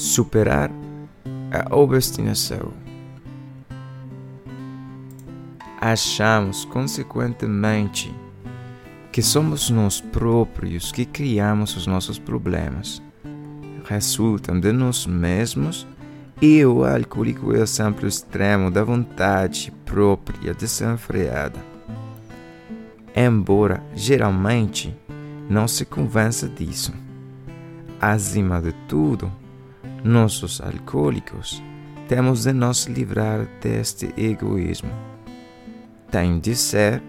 superar a obstinação. Achamos, consequentemente, que somos nós próprios que criamos os nossos problemas. Resultam de nós mesmos e o alcoólico é o exemplo extremo da vontade própria desenfreada. Embora geralmente não se convença disso. Acima de tudo, nós, os alcoólicos, temos de nos livrar deste egoísmo. Tem de ser,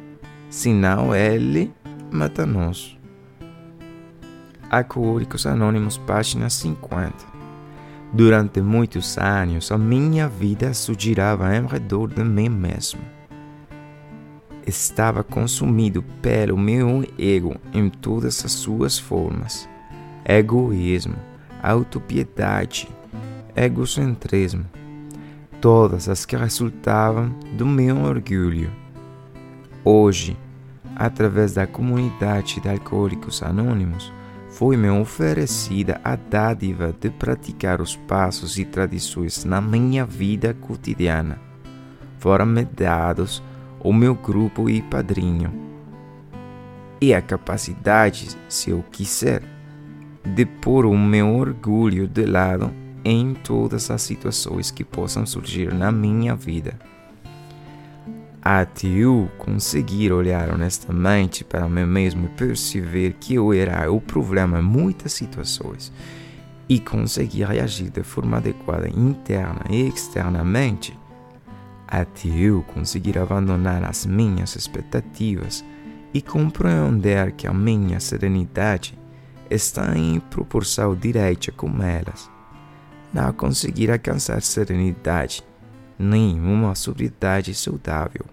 senão ele mata-nos. Alcoólicos Anônimos, página 50. Durante muitos anos, a minha vida girava em redor de mim mesmo. Estava consumido pelo meu ego em todas as suas formas: egoísmo, autopiedade, egocentrismo, todas as que resultavam do meu orgulho. Hoje, através da comunidade de alcoólicos anônimos, foi-me oferecida a dádiva de praticar os passos e tradições na minha vida cotidiana. Foram-me dados o meu grupo e padrinho, e a capacidade, se eu quiser, de pôr o meu orgulho de lado em todas as situações que possam surgir na minha vida. Até eu conseguir olhar honestamente para mim mesmo e perceber que eu era o problema em muitas situações e conseguir reagir de forma adequada interna e externamente, até eu conseguir abandonar as minhas expectativas e compreender que a minha serenidade está em proporção direta com elas. Não conseguir alcançar serenidade, nem uma sobriedade saudável.